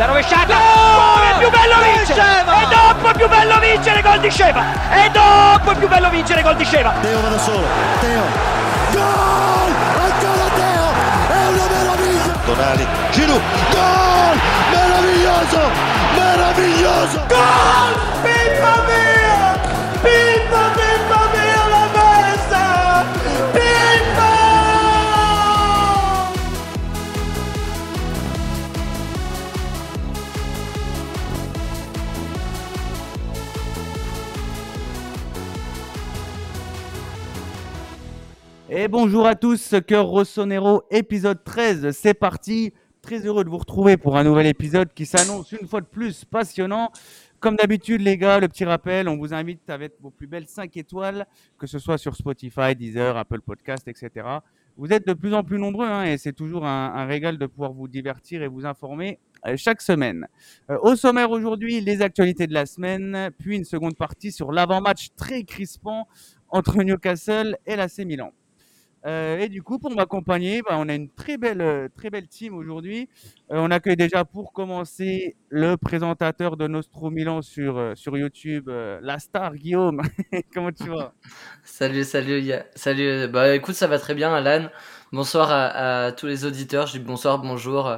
La rovesciata! Oh, è più bello vincere! E dopo è più bello vincere gol di Sceva! E dopo è più bello vincere gol di Sceva! Teo va da solo, Teo! Gol! Ancora Teo! È una meraviglia! Tonali, Giroud, gol! Meraviglioso! Meraviglioso! Gol! Pippa mia! Et bonjour à tous, Cœur Rossonero, épisode 13, c'est parti. Très heureux de vous retrouver pour un nouvel épisode qui s'annonce une fois de plus passionnant. Comme d'habitude, les gars, le petit rappel, on vous invite avec vos plus belles 5 étoiles, que ce soit sur Spotify, Deezer, Apple Podcast, etc. Vous êtes de plus en plus nombreux hein, et c'est toujours un, régal de pouvoir vous divertir et vous informer euh, chaque semaine. Euh, au sommaire aujourd'hui, les actualités de la semaine, puis une seconde partie sur l'avant-match très crispant entre Newcastle et l'AC Milan. Euh, et du coup, pour m'accompagner, bah, on a une très belle, euh, très belle team aujourd'hui. Euh, on accueille déjà pour commencer le présentateur de Nostro Milan sur, euh, sur YouTube, la star Guillaume. Comment tu vas? Salut, salut, ya- salut. Bah écoute, ça va très bien, Alan. Bonsoir à, à tous les auditeurs. Je dis bonsoir, bonjour.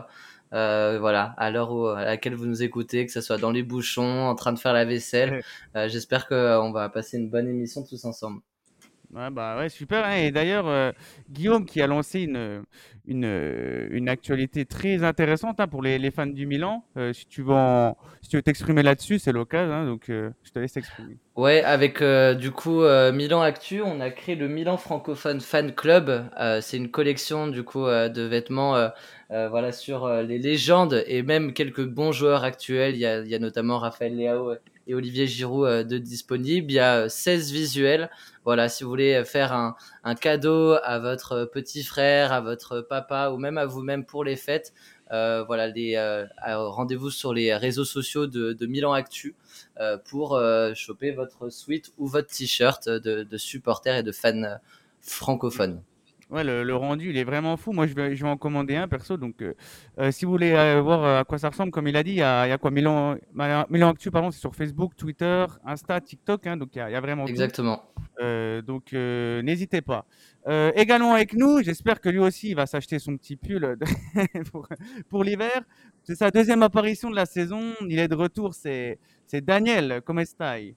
Voilà, à l'heure à laquelle vous nous écoutez, que ce soit dans les bouchons, en train de faire la vaisselle. J'espère qu'on va passer une bonne émission tous ensemble. Bah super. hein. Et d'ailleurs, euh, Guillaume qui a lancé une, une, actualité très intéressante hein, pour les, fans du Milan. Euh, si tu veux t'exprimer là-dessus, c'est l'occasion. hein, donc, euh, je te laisse t'exprimer. Ouais, avec du coup Milan Actu, on a créé le Milan Francophone Fan Club. C'est une collection du coup de vêtements voilà sur les légendes et même quelques bons joueurs actuels. Il y a, notamment Raphaël Leao et Olivier Giroud de disponibles. Il y a euh, 16 visuels. Voilà, si vous voulez faire un, cadeau à votre petit frère, à votre papa ou même à vous-même pour les fêtes, euh, voilà, les euh, rendez-vous sur les réseaux sociaux de, Milan Actu euh, pour euh, choper votre sweat ou votre t-shirt de, de supporters et de fans francophones. Ouais, le, le rendu, il est vraiment fou. Moi, je vais, je vais en commander un perso. Donc, euh, euh, si vous voulez euh, voir à quoi ça ressemble, comme il a dit, il y a, il y a quoi Milan, Ma- Milan Actu, pardon, c'est sur Facebook, Twitter, Insta, TikTok. hein, donc, il y a, il y a vraiment. Exactement. Euh, donc, n'hésitez pas. Également avec nous, j'espère que lui aussi, il va s'acheter son petit pull pour, pour l'hiver. C'est sa deuxième apparition de la saison. Il est de retour. C'est Daniel. Comment stai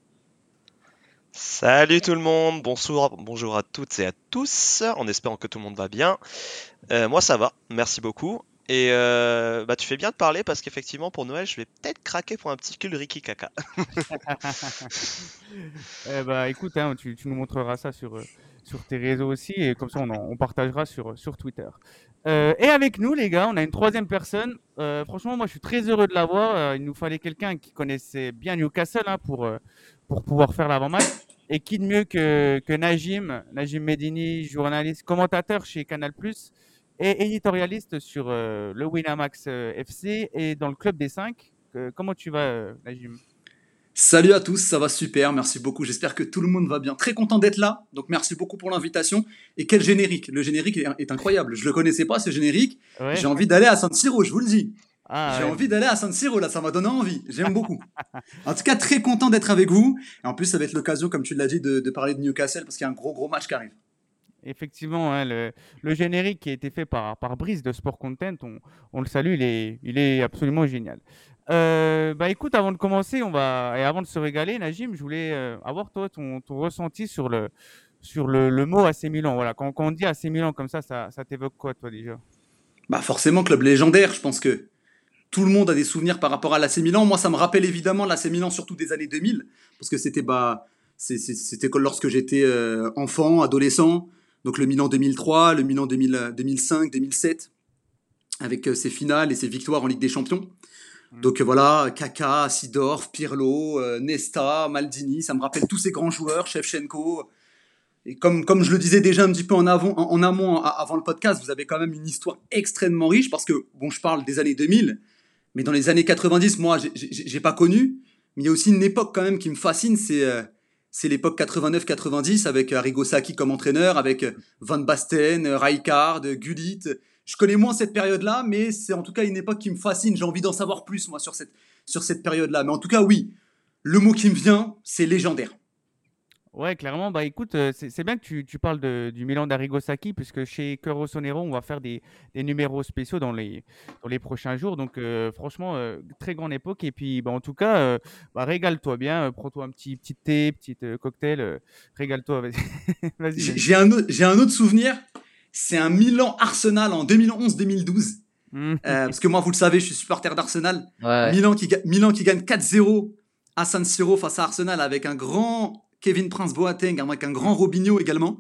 Salut tout le monde, bonsoir, bonjour à toutes et à tous, en espérant que tout le monde va bien. Euh, moi ça va, merci beaucoup. Et euh, bah tu fais bien de parler parce qu'effectivement pour Noël je vais peut-être craquer pour un petit cul Ricky Kaka. Eh bah, écoute, hein, tu, nous montreras ça sur, euh, sur tes réseaux aussi, et comme ça, on, partagera sur, sur Twitter. Et avec nous, les gars, on a une troisième personne. Franchement, moi, je suis très heureux de l'avoir. Il nous fallait quelqu'un qui connaissait bien Newcastle hein, pour, pour pouvoir faire l'avant-match. Et qui de mieux que, que Najim, Najim Medini, journaliste, commentateur chez Canal+, et éditorialiste sur euh, le Winamax euh, FC et dans le Club des 5. comment tu vas, euh, Najim? Salut à tous, ça va super, merci beaucoup. J'espère que tout le monde va bien. Très content d'être là, donc merci beaucoup pour l'invitation. Et quel générique? Le générique est, est incroyable. Je le connaissais pas ce générique. Ouais. J'ai envie d'aller à San Siro, je vous le dis. Ah, J'ai ouais. envie d'aller à San Siro là, ça m'a donné envie. J'aime beaucoup. en tout cas, très content d'être avec vous. Et en plus, ça va être l'occasion, comme tu l'as dit, de, de parler de Newcastle parce qu'il y a un gros gros match qui arrive. Effectivement, hein, le, le générique qui a été fait par, par Brice de Sport Content, on, on le salue, il est, il est absolument génial. Euh, bah écoute, avant de commencer, on va et avant de se régaler, Najim, je voulais euh, avoir toi ton, ton ressenti sur le sur le, le mot AC Milan. Voilà, quand, quand on dit AC Milan comme ça, ça, ça t'évoque quoi toi déjà? Bah forcément, club légendaire, je pense que tout le monde a des souvenirs par rapport à l'AC Milan. Moi, ça me rappelle évidemment l'AC Milan, surtout des années 2000, parce que c'était bah, c'était que lorsque j'étais euh, enfant, adolescent. Donc le Milan 2003, le Milan 2000, euh, 2005, 2007, avec euh, ses finales et ses victoires en Ligue des Champions. Donc euh, voilà, Kaka, Sidorf, Pirlo, euh, Nesta, Maldini, ça me rappelle tous ces grands joueurs, Shevchenko. Et comme, comme je le disais déjà un petit peu en, avant, en, en amont, avant le podcast, vous avez quand même une histoire extrêmement riche parce que, bon, je parle des années 2000, mais dans les années 90, moi, j'ai- pas connu. Mais il y a aussi une époque quand même qui me fascine, c'est euh, c'est l'époque 89-90 avec Arrigo Sacchi comme entraîneur, avec euh, Van Basten, euh, Rijkaard, euh, Gullit, je connais moins cette période-là, mais c'est en tout cas une époque qui me fascine. J'ai envie d'en savoir plus, moi, sur cette, sur cette période-là. Mais en tout cas, oui, le mot qui me vient, c'est légendaire. Ouais, clairement. Bah écoute, euh, c'est c'est bien que tu, tu parles de- du Milan d'Arrigo Sacchi, puisque chez Cœur Rossonero, on va faire des, des numéros spéciaux dans les, dans les prochains jours. Donc, euh, franchement, euh, très grande époque. Et puis, bah, en tout cas, euh, bah, régale-toi bien. euh, Prends-toi un petit, petit thé, petit euh, cocktail. euh, régale-toi. Vas-y, vas-y. J'ai un, autre- j'ai un autre souvenir, c'est un Milan-Arsenal en 2011-2012. Mhm. Euh, parce que moi, vous le savez, je suis supporter d'Arsenal. Ouais. Milan, qui, ga- Milan qui gagne 4-0 à San Siro face à Arsenal avec un grand Kevin Prince Boateng, avec un grand Robinho également.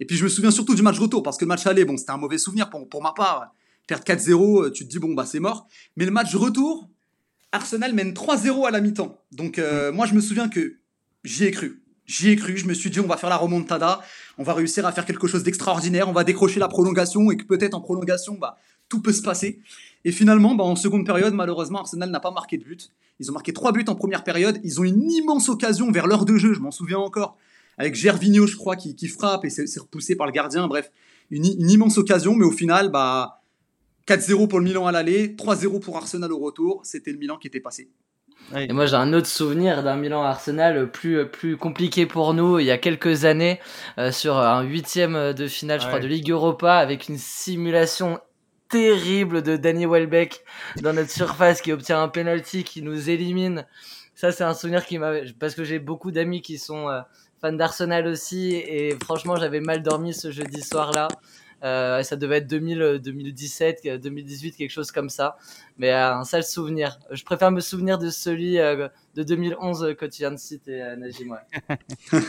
Et puis je me souviens surtout du match retour, parce que le match aller, bon, c'était un mauvais souvenir pour, pour ma part. Perdre 4-0, euh, tu te dis, bon, bah c'est mort. Mais le match retour, Arsenal mène 3-0 à la mi-temps. Donc euh, moi, je me souviens que j'y ai cru. J'y ai cru, je me suis dit, on va faire la remontada, on va réussir à faire quelque chose d'extraordinaire, on va décrocher la prolongation, et que peut-être en prolongation, bah, tout peut se passer. Et finalement, bah, en seconde période, malheureusement, Arsenal n'a pas marqué de but. Ils ont marqué trois buts en première période. Ils ont une immense occasion vers l'heure de jeu, je m'en souviens encore, avec Gervinho, je crois, qui, qui frappe et c'est repoussé par le gardien. Bref, une, immense occasion, mais au final, bah, 4-0 pour le Milan à l'aller, 3-0 pour Arsenal au retour. C'était le Milan qui était passé. Et moi, j'ai un autre souvenir d'un Milan Arsenal plus, plus compliqué pour nous il y a quelques années, euh, sur un huitième de finale, je crois, Ouais. de Ligue Europa, avec une simulation terrible de Danny Welbeck dans notre surface qui obtient un penalty qui nous élimine. Ça, c'est un souvenir qui m'a, parce que j'ai beaucoup d'amis qui sont euh, fans d'Arsenal aussi, et franchement, j'avais mal dormi ce jeudi soir-là. Euh, ça devait être 2000, euh, 2017, euh, 2018, quelque chose comme ça. Mais euh, un sale souvenir. Je préfère me souvenir de celui de 2011 euh, que tu viens de citer, Najim. ouais.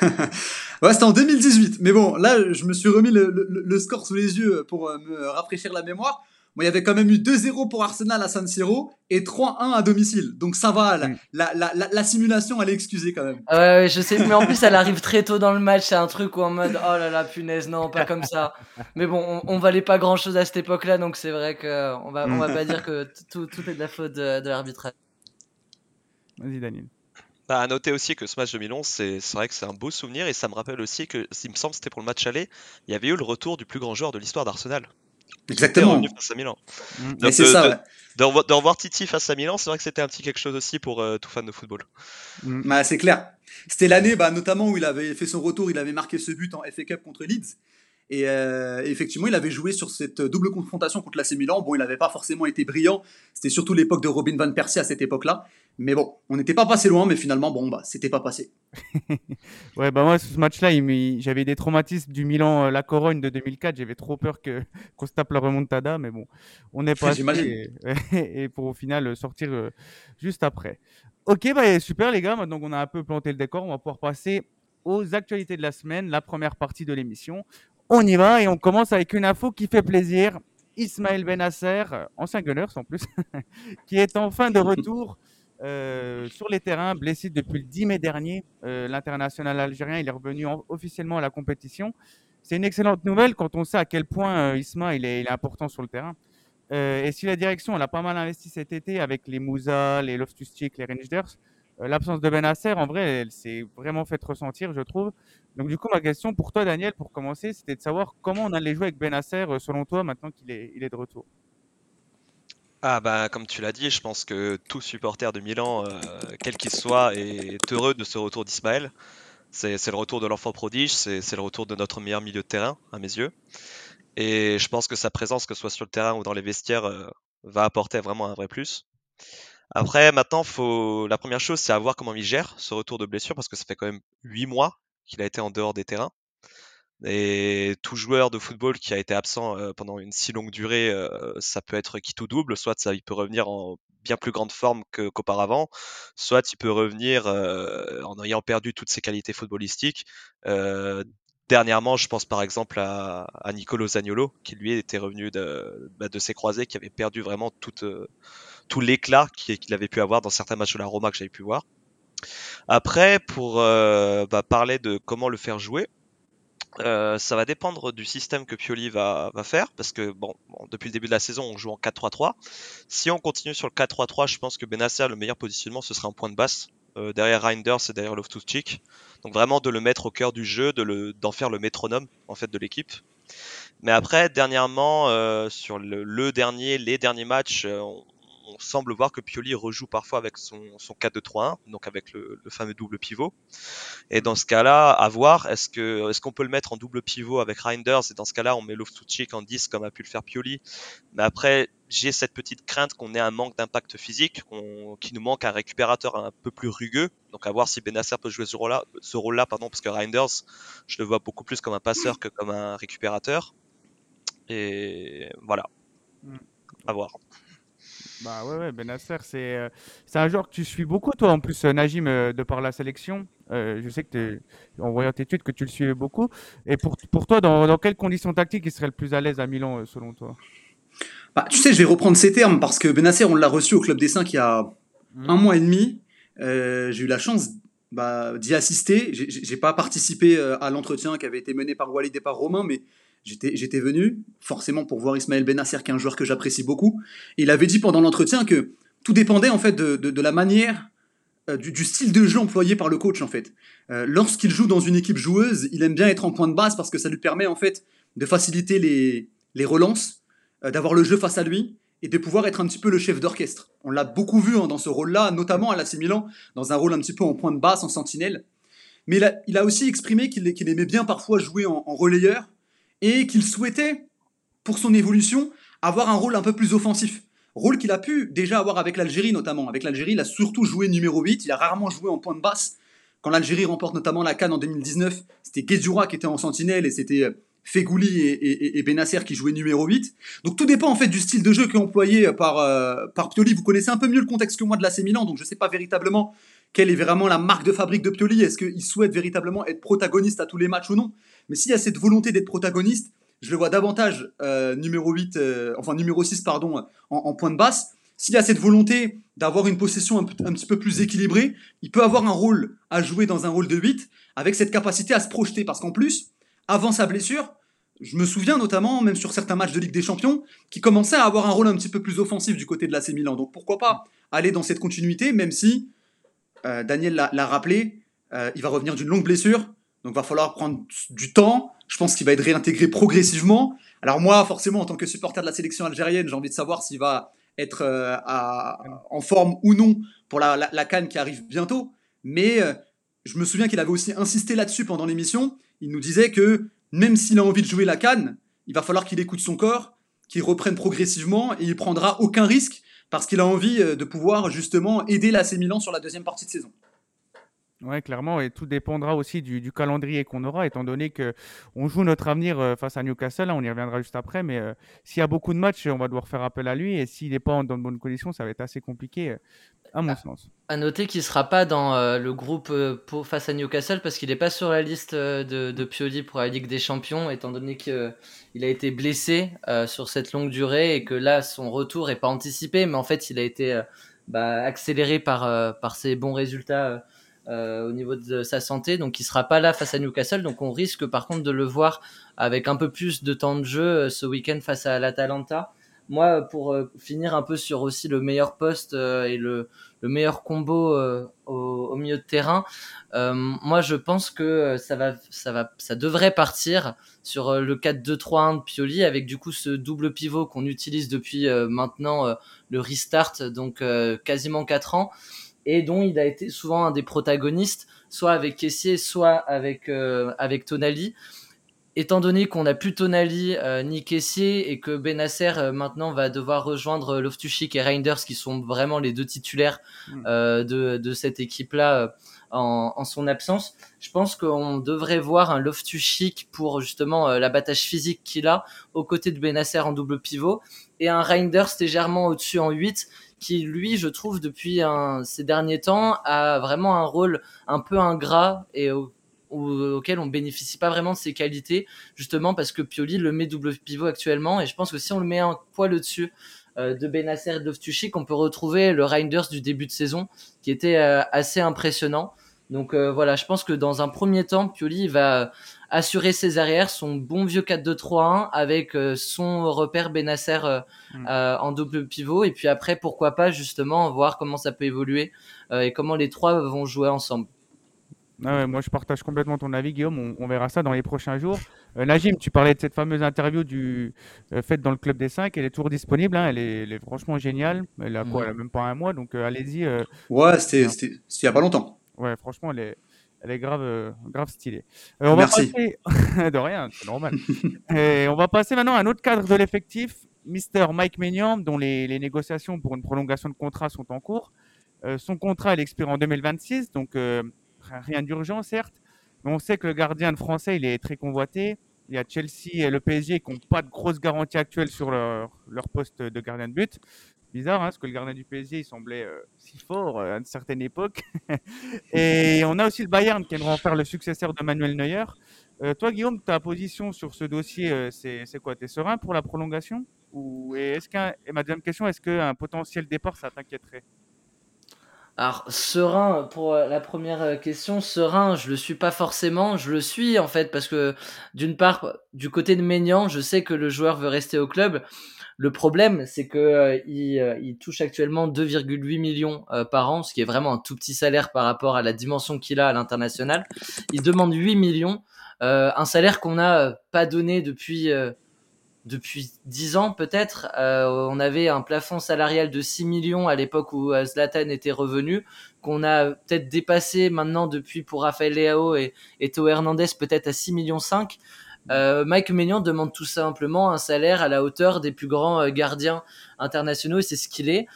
Ouais, c'était en 2018. Mais bon, là, je me suis remis le, le- score sous les yeux pour me rafraîchir la mémoire. Bon, il y avait quand même eu 2-0 pour Arsenal à San Siro et 3-1 à domicile. Donc ça va, la, Mm. la, la, la- la simulation, elle est excusée quand même. Ouais, ouais, je sais, mais en plus, elle arrive très tôt dans le match. C'est un truc où en mode, oh là là, punaise, non, pas comme ça. Mais bon, on, on valait pas grand chose à cette époque-là, donc c'est vrai que on va, on va pas dire que tout, tout est de la faute de, de l'arbitrage. Vas-y, Daniel. Bah, à noter aussi que ce match de Milan, c'est c'est vrai que c'est un beau souvenir et ça me rappelle aussi que, il me semble, que c'était pour le match aller, il y avait eu le retour du plus grand joueur de l'histoire d'Arsenal. Exactement. revenu face à Milan. Mais Donc, c'est de- ça, de- ouais. De revoir, de revoir Titi face à Milan, c'est vrai que c'était un petit quelque chose aussi pour euh, tout fan de football. Mhm. Bah, c'est clair. C'était l'année, bah, notamment où il avait fait son retour, il avait marqué ce but en FA Cup contre Leeds. Et euh, effectivement, il avait joué sur cette double confrontation contre l'AC Milan. Bon, il n'avait pas forcément été brillant. C'était surtout l'époque de Robin van Persie à cette époque-là. Mais bon, on n'était pas passé loin, mais finalement, bon, bah, c'était pas passé. Ouais, bah moi, ce match-là, j'avais des traumatismes du Milan euh, Corogne de 2004. J'avais trop peur que qu'on se tape la remontada, mais bon, on est passé J'imagine. et, et pour au final euh, sortir juste après. Ok, bah super les gars. Maintenant qu'on a un peu planté le décor, on va pouvoir passer aux actualités de la semaine, la première partie de l'émission. On y va et on commence avec une info qui fait plaisir. Ismaël Benasser, ancien Gunners en plus, qui est enfin de retour euh, sur les terrains, blessé depuis le 10 mai dernier. Euh, L'international algérien, il est revenu en- officiellement à la compétition. C'est une excellente nouvelle quand on sait à quel point euh, Isma il est, important sur le terrain. Euh, et si la direction a pas mal investi cet été avec les Moussa, les Loftus-Cheek, les Rangers, l'absence de Benasser, en vrai, elle s'est vraiment fait ressentir, je trouve. Donc du coup, ma question pour toi, Daniel, pour commencer, c'était de savoir comment on allait jouer avec Benasser, euh, selon toi, maintenant qu'il est, de retour. Ah bah comme tu l'as dit, je pense que tout supporter de Milan, euh, quel qu'il soit, est heureux de ce retour d'Ismaël. C'est le retour de l'enfant prodige, c'est le retour de notre meilleur milieu de terrain, à mes yeux. Et je pense que sa présence, que ce soit sur le terrain ou dans les vestiaires, euh, va apporter vraiment un vrai plus. Après, maintenant, faut... la première chose, c'est à voir comment il gère ce retour de blessure, parce que ça fait quand même 8 mois qu'il a été en dehors des terrains. Et tout joueur de football qui a été absent euh, pendant une si longue durée, euh, ça peut être qui tout double, soit ça, il peut revenir en bien plus grande forme qu'auparavant, soit il peut revenir euh, en ayant perdu toutes ses qualités footballistiques. Dernièrement, je pense par exemple à, à Nicolo Zaniolo, qui lui était revenu de, bah, de ses croisés, qui avait perdu vraiment tout, euh, tout l'éclat qu'il avait pu avoir dans certains matchs de la Roma que j'avais pu voir. Après, pour euh, bah, parler de comment le faire jouer, euh, ça va dépendre du système que Pioli va, va faire, parce que bon, depuis le début de la saison, on joue en 4-3-3. Si on continue sur le 4-3-3, je pense que Benacer, le meilleur positionnement, ce sera un point de basse, euh, derrière Reinders et derrière Loftus-Cheek. Donc vraiment de le mettre au cœur du jeu, de le, d'en faire le métronome en fait de l'équipe. Mais après, dernièrement, euh, sur le, le dernier, les derniers matchs, on, on semble voir que Pioli rejoue parfois avec son, son 4-2-3-1, donc avec le, le fameux double pivot. Et dans ce cas-là, à voir, est-ce que est-ce qu'on peut le mettre en double pivot avec Reinders? Et dans ce cas-là, on met Loftus-Cheek en 10 comme a pu le faire Pioli. Mais après, j'ai cette petite crainte qu'on ait un manque d'impact physique, qu'on- qu'il nous manque un récupérateur un peu plus rugueux. Donc à voir si Benasser peut jouer ce rôle-là, ce rôle-là, pardon, parce que Reinders, je le vois beaucoup plus comme un passeur que comme un récupérateur. Et voilà, Mm. à voir. Bah ouais, ouais Benasser, c'est euh, c'est un joueur que tu suis beaucoup, toi, en plus, euh, Najim, euh, de par la sélection. Euh, je sais que t'es- en voyant tes études que tu le suivais beaucoup. Et pour, pour toi, dans, dans quelles conditions tactiques il serait le plus à l'aise à Milan, euh, selon toi? Bah, tu sais, je vais reprendre ces termes parce que Benacer, on l'a reçu au Club des 5 il y a un mois et demi. Euh, j'ai eu la chance bah, d'y assister. J'ai- J'ai j'ai pas participé euh, à l'entretien qui avait été mené par Walid et par Romain, mais j'étais venu forcément pour voir Ismaël Benacer, qui est un joueur que j'apprécie beaucoup. Et il avait dit pendant l'entretien que tout dépendait en fait de, de- la manière, euh, du, style de jeu employé par le coach en fait. Euh, Lorsqu'il joue dans une équipe joueuse, il aime bien être en point de base parce que ça lui permet en fait de faciliter les, les relances, euh, d'avoir le jeu face à lui et de pouvoir être un petit peu le chef d'orchestre. On l'a beaucoup vu hein, dans ce rôle-là, notamment à l'AC Milan, dans un rôle un petit peu en point de basse, en sentinelle. Mais il a, aussi exprimé qu'il aimait bien parfois jouer en relayeur et qu'il souhaitait, pour son évolution, avoir un rôle un peu plus offensif. Rôle qu'il a pu déjà avoir avec l'Algérie notamment. Avec l'Algérie, il a surtout joué numéro 8, il a rarement joué en point de basse. Quand l'Algérie remporte notamment la Cannes en 2019, c'était Guedjoura qui était en sentinelle et c'était euh, Fegouli et, et, Benasser qui jouaient numéro 8. Donc tout dépend en fait du style de jeu qui est employé par, euh, par Pioli. Vous connaissez un peu mieux le contexte que moi de l'AC Milan, donc je ne sais pas véritablement quelle est vraiment la marque de fabrique de Pioli. Est-ce qu'il souhaite véritablement être protagoniste à tous les matchs ou non? Mais s'il y a cette volonté d'être protagoniste, je le vois davantage euh, numéro 8, euh, enfin numéro 6 pardon, en, point de basse. S'il y a cette volonté d'avoir une possession un, petit peu plus équilibrée, il peut avoir un rôle à jouer dans un rôle de 8 avec cette capacité à se projeter. Parce qu'en plus, avant sa blessure, je me souviens notamment, même sur certains matchs de Ligue des Champions, qui commençait à avoir un rôle un petit peu plus offensif du côté de l'AC Milan. Donc pourquoi pas aller dans cette continuité, même si, euh, Daniel l'a rappelé, il va revenir d'une longue blessure, donc va falloir prendre du temps. Je pense qu'il va être réintégré progressivement. Alors moi, forcément, en tant que supporter de la sélection algérienne, j'ai envie de savoir s'il va être euh, en forme ou non pour la, la, qui arrive bientôt. Mais euh, je me souviens qu'il avait aussi insisté là-dessus pendant l'émission. Il nous disait que même s'il a envie de jouer la Cannes, il va falloir qu'il écoute son corps, qu'il reprenne progressivement et il prendra aucun risque parce qu'il a envie euh, de pouvoir justement aider l'AC Milan sur la deuxième partie de saison. Ouais, clairement, et tout dépendra aussi du, du calendrier qu'on aura, étant donné que on joue notre avenir euh, face à Newcastle. hein, on y reviendra juste après, mais euh, s'il y a beaucoup de matchs, on va devoir faire appel à lui, et s'il n'est pas en, dans de bonnes conditions, ça va être assez compliqué, euh, à mon sens. À noter qu'il sera pas dans euh, le groupe euh, pour, face à Newcastle parce qu'il n'est pas sur la liste euh, de, de Pioli pour la Ligue des Champions, étant donné qu'il a été blessé euh, sur cette longue durée et que là son retour est pas anticipé, mais en fait il a été euh, bah, accéléré par, euh, par ses bons résultats euh, euh, au niveau de sa santé, donc il sera pas là face à Newcastle, donc on risque par contre de le voir avec un peu plus de temps de jeu euh, ce week-end face à l'Atalanta. Moi, pour euh, finir un peu sur aussi le meilleur poste euh, et le, le meilleur combo au, milieu de terrain, moi je pense que ça va, ça va, ça devrait partir sur le 4-2-3-1 de Pioli avec du coup ce double pivot qu'on utilise depuis maintenant le restart, donc quasiment 4 ans et dont il a été souvent un des protagonistes, soit avec Kessier, soit avec, euh, avec Tonali. Étant donné qu'on n'a plus Tonali euh, ni Kessier et que Benasser euh, maintenant va devoir rejoindre Loftus-Cheek et Reinders qui sont vraiment les deux titulaires euh, de, de cette équipe-là en, en son absence, je pense qu'on devrait voir un Loftus-Cheek pour justement l'abattage physique qu'il a aux côtés de Benasser en double pivot et un Reinders légèrement au-dessus en 8 qui lui, je trouve, depuis ces derniers temps, a vraiment un rôle un peu ingrat et au, au, auquel on bénéficie pas vraiment de ses qualités, justement parce que Pioli le met double pivot actuellement, et je pense que si on le met un poil au-dessus euh, de Benasser et de Loftus-Cheek, on peut retrouver le Reinders du début de saison, qui était euh, assez impressionnant. Donc euh, voilà, je pense que dans un premier temps, Pioli va assurer ses arrières, son bon vieux 4-2-3-1 avec euh, son repère Benasser euh, Mm. euh, en double pivot. Et puis après, pourquoi pas justement voir comment ça peut évoluer euh, et comment les trois vont jouer ensemble. Ah ouais, moi, je partage complètement ton avis, Guillaume. On, on verra ça dans les prochains jours. Euh, Najim, tu parlais de cette fameuse interview du, euh, faite dans le Club des 5. Elle est toujours disponible. hein. Elle, est, elle est franchement géniale. Elle a quoi? Ouais. Elle a même pas un mois. Donc, euh, allez-y. euh, Ouais, c'était c'était il y a pas longtemps. Ouais, franchement, elle est, elle est grave, euh, grave stylée. Euh, on Merci. va passer... de rien, c'est normal. Et on va passer maintenant à un autre cadre de l'effectif, Mister Mike Maignan, dont les, les négociations pour une prolongation de contrat sont en cours. Euh, son contrat, il expire en 2026, donc rien d'urgent, certes. Mais on sait que le gardien de français, il est très convoité. Il y a Chelsea et le PSG qui n'ont pas de grosses garanties actuelles sur leur, leur poste de gardien de but. Bizarre, hein, parce que le gardien du PSG, il semblait euh, si fort euh, à une certaine époque. et on a aussi le Bayern qui aimerait en faire le successeur de Manuel Neuer. Euh, toi, Guillaume, ta position sur ce dossier, c'est quoi? Tu es serein pour la prolongation? Ou et est-ce qu'un et ma deuxième question, est-ce qu'un potentiel départ, ça t'inquiéterait? Alors, serein, pour la première question, serein, je le suis pas forcément. Je le suis, en fait, parce que, d'une part, du côté de Maignan, je sais que le joueur veut rester au club. Le problème, c'est que euh, il, euh, il touche actuellement 2,8 millions euh, par an, ce qui est vraiment un tout petit salaire par rapport à la dimension qu'il a à l'international. Il demande 8 millions, euh, un salaire qu'on n'a euh, pas donné depuis depuis 10 ans peut-être. Euh, on avait un plafond salarial de 6 millions à l'époque où Zlatan était revenu, qu'on a peut-être dépassé maintenant depuis pour Rafael Leao et, et Théo Hernandez peut-être à 6 millions 5. Euh, Mike Maignan demande tout simplement un salaire à la hauteur des plus grands euh, gardiens internationaux et c'est ce qu'il est.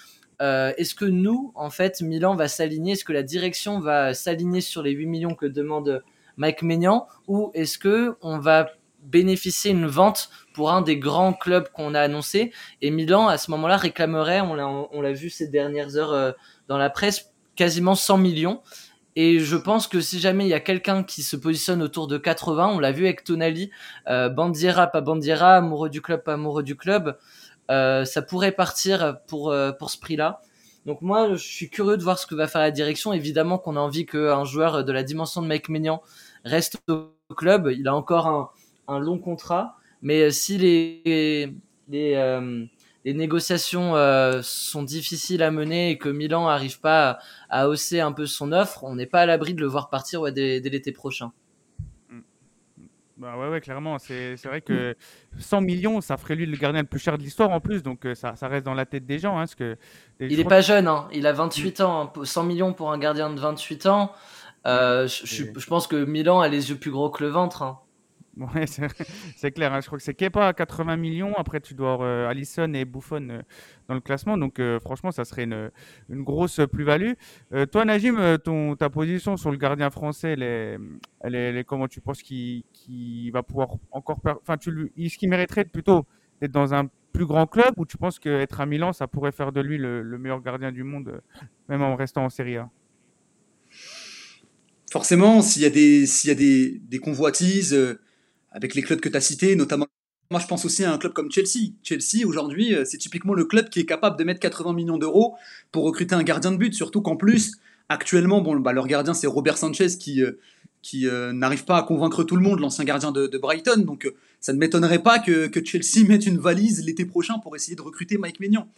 Euh, Est-ce que nous, en fait, Milan va s'aligner? Est-ce que la direction va s'aligner sur les 8 millions que demande Mike Maignan? Ou est-ce que on va bénéficier une vente pour un des grands clubs qu'on a annoncé? Et Milan, à ce moment-là, réclamerait, on l'a vu ces dernières heures dans la presse, quasiment 100 millions. Et je pense que si jamais il y a quelqu'un qui se positionne autour de 80, on l'a vu avec Tonali, euh, Bandiera, pas Bandiera, amoureux du club, pas amoureux du club, euh, ça pourrait partir pour, euh, pour ce prix-là. Donc moi, je suis curieux de voir ce que va faire la direction. Évidemment qu'on a envie qu'un joueur de la dimension de Mike Maignan reste au club. Il a encore un, un long contrat. Mais si les, les, euh, les négociations euh, sont difficiles à mener et que Milan n'arrive pas à, à hausser un peu son offre, on n'est pas à l'abri de le voir partir ouais, dès, dès l'été prochain. Bah ouais, ouais, clairement. C'est c'est vrai que 100 millions, ça ferait lui le gardien le plus cher de l'histoire en plus. Donc euh, ça, ça reste dans la tête des gens. Hein, parce que, Il est crois pas jeune, hein. il a 28 ans. hein. 100 millions pour un gardien de 28 ans. Euh, je, je- je pense que Milan a les yeux plus gros que le ventre. hein. C'est clair. hein. Je crois que c'est Kepa à 80 millions. Après, tu dois avoir euh, Alisson et Buffon euh, dans le classement. Donc, euh, franchement, ça serait une, grosse plus-value. Toi, Najim, ta position sur le gardien français, elle est, comment? Tu penses qu'il va pouvoir encore. Enfin, est-ce qu'il mériterait plutôt d'être dans un plus grand club ou tu penses qu'être à Milan, ça pourrait faire de lui le, le meilleur gardien du monde, même en restant en Serie A? Forcément, s'il y a des, convoitises avec les clubs que tu as cités, notamment. Moi, je pense aussi à un club comme Chelsea. Chelsea, aujourd'hui, euh, c'est typiquement le club qui est capable de mettre 80 millions d'euros pour recruter un gardien de but. Surtout qu'en plus, actuellement, bon, bah, leur gardien, c'est Robert Sanchez qui, euh, qui euh, n'arrive pas à convaincre tout le monde, l'ancien gardien de, Brighton. Donc, ça ne m'étonnerait pas que, que Chelsea mette une valise l'été prochain pour essayer de recruter Mike Maignan.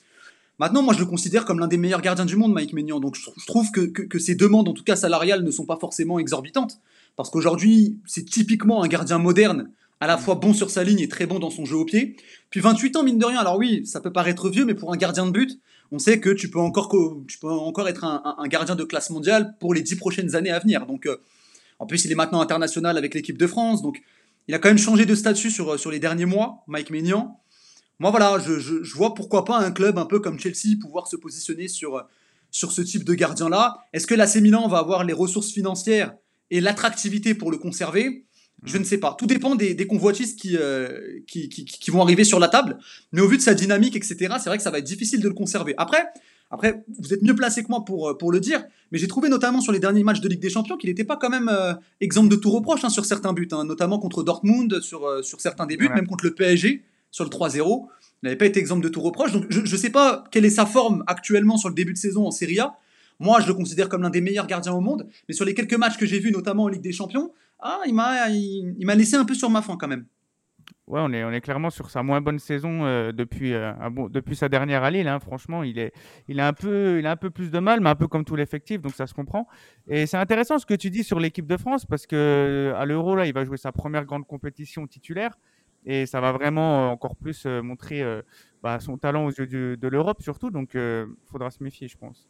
Maintenant, moi, je le considère comme l'un des meilleurs gardiens du monde, Mike Maignan. Donc, je, trouve que, que, que demandes, en tout cas salariales, ne sont pas forcément exorbitantes. Parce qu'aujourd'hui, c'est typiquement un gardien moderne, à la fois bon sur sa ligne et très bon dans son jeu au pied. Puis 28 ans, mine de rien. Alors oui, ça peut paraître vieux, mais pour un gardien de but, on sait que tu peux encore, co- tu peux encore être un gardien de classe mondiale pour les 10 prochaines années à venir. Donc, euh, en plus, il est maintenant international avec l'équipe de France. Donc, il a quand même changé de statut sur, sur les derniers mois, Mike Maignan. Moi, voilà, je, je, je vois pourquoi pas un club un peu comme Chelsea pouvoir se positionner sur, sur ce type de gardien-là. Est-ce que l'AC Milan va avoir les ressources financières et l'attractivité pour le conserver Je ne sais pas. Tout dépend des, des convoitises qui, euh, qui, qui, qui vont arriver sur la table. Mais au vu de sa dynamique, etc., c'est vrai que ça va être difficile de le conserver. Après, après vous êtes mieux placé que moi pour, pour le dire, mais j'ai trouvé notamment sur les derniers matchs de Ligue des Champions qu'il n'était pas quand même euh, exemple de tout reproche hein, sur certains buts, hein, notamment contre Dortmund, sur, euh, sur certains des buts, Ouais. même contre le PSG sur le 3-0. Il n'avait pas été exemple de tout reproche. Donc je ne sais pas quelle est sa forme actuellement sur le début de saison en Serie A. Moi, je le considère comme l'un des meilleurs gardiens au monde. Mais sur les quelques matchs que j'ai vus, notamment en Ligue des Champions, ah, il m'a il, il laissé un peu sur ma faim quand même. Ouais, on est, on est clairement sur sa moins bonne saison euh, depuis, euh, depuis sa dernière à Lille. hein. Franchement, il, est, il, a un peu, il a un peu plus de mal, mais un peu comme tout l'effectif, donc ça se comprend. Et c'est intéressant ce que tu dis sur l'équipe de France, parce que à l'Euro, là, il va jouer sa première grande compétition titulaire, et ça va vraiment euh, encore plus euh, montrer euh, bah, son talent aux yeux du- de l'Europe, surtout. Donc, il faudra se méfier, je pense.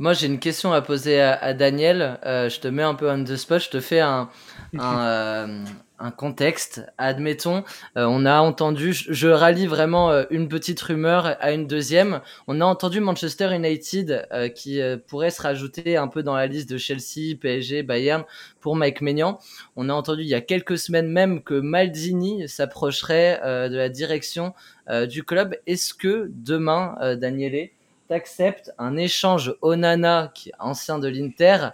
Moi, j'ai une question à poser à, à Daniel. Euh, je te mets un peu on the spot. Je te fais un, un, euh, un contexte. Admettons, euh, on a entendu, je, je rallie vraiment euh, une petite rumeur à une deuxième. On a entendu Manchester United euh, qui pourrait se rajouter un peu dans la liste de Chelsea, PSG, Bayern pour Mike Maignan. On a entendu il y a quelques semaines même que Maldini s'approcherait euh, de la direction euh, du club. Est-ce que demain, euh, Daniele, t'acceptes un échange Onana, qui est ancien de l'Inter,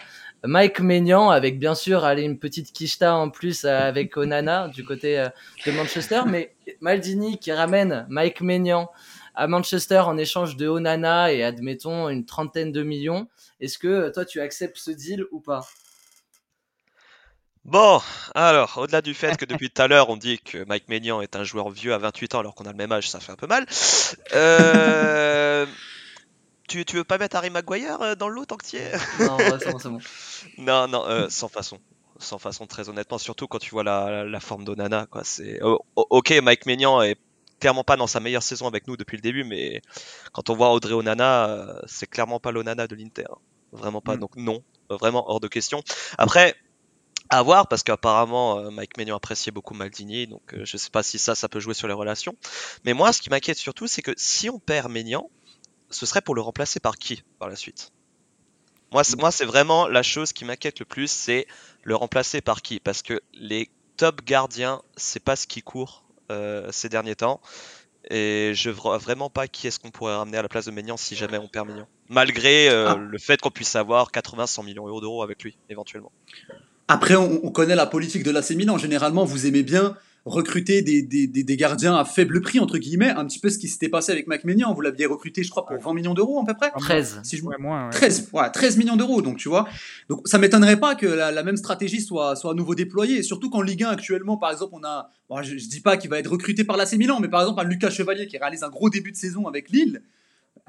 Mike Maignan, avec bien sûr allez, une petite quicheta en plus euh, avec Onana du côté euh, de Manchester, mais Maldini qui ramène Mike Maignan à Manchester en échange de Onana et admettons une trentaine de millions. Est-ce que toi tu acceptes ce deal ou pas? Bon, alors, au-delà du fait que depuis tout à l'heure on dit que Mike Maignan est un joueur vieux à 28 ans alors qu'on a le même âge, ça fait un peu mal. Euh, tu, tu veux pas mettre Harry Maguire euh, dans le lot tant que tu es? Non, ouais, c'est bon, c'est bon. Non, non, euh, sans façon. Sans façon, très honnêtement, surtout quand tu vois la, la forme d'Onana, quoi. C'est oh, oh, ok, Mike Maignan est clairement pas dans sa meilleure saison avec nous depuis le début, mais quand on voit Audrey Onana, euh, c'est clairement pas l'Onana de l'Inter. Vraiment pas. Mm. Donc non, vraiment hors de question. Après, à voir parce qu'apparemment Mike Maignan appréciait beaucoup Maldini, donc je sais pas si ça, ça peut jouer sur les relations. Mais moi, ce qui m'inquiète surtout, c'est que si on perd Maignan, ce serait pour le remplacer par qui par la suite? Moi, c'est, moi, c'est vraiment la chose qui m'inquiète le plus, c'est le remplacer par qui? Parce que les top gardiens, c'est pas ce qui court euh, ces derniers temps. Et je vois vraiment pas qui est-ce qu'on pourrait ramener à la place de Maignan si jamais on perd Maignan. Malgré euh, Ah. le fait qu'on puisse avoir 80-100 millions d'euros avec lui, éventuellement. Après, on, on connaît la politique de l'AC Milan. Généralement, vous aimez bien recruter des, des, des, des gardiens à faible prix, entre guillemets. Un petit peu ce qui s'était passé avec Mac Maignan. Vous l'aviez recruté, je crois, pour 20 millions d'euros à peu près. 13. Si je me Ouais, moins, ouais. 13, voilà, 13 millions d'euros, donc tu vois. Donc ça m'étonnerait pas que la, la même stratégie soit, soit à nouveau déployée. Et surtout qu'en Ligue 1 actuellement, par exemple, on a, bon, je, je dis pas qu'il va être recruté par l'AC Milan, mais par exemple un Lucas Chevalier qui réalise un gros début de saison avec Lille.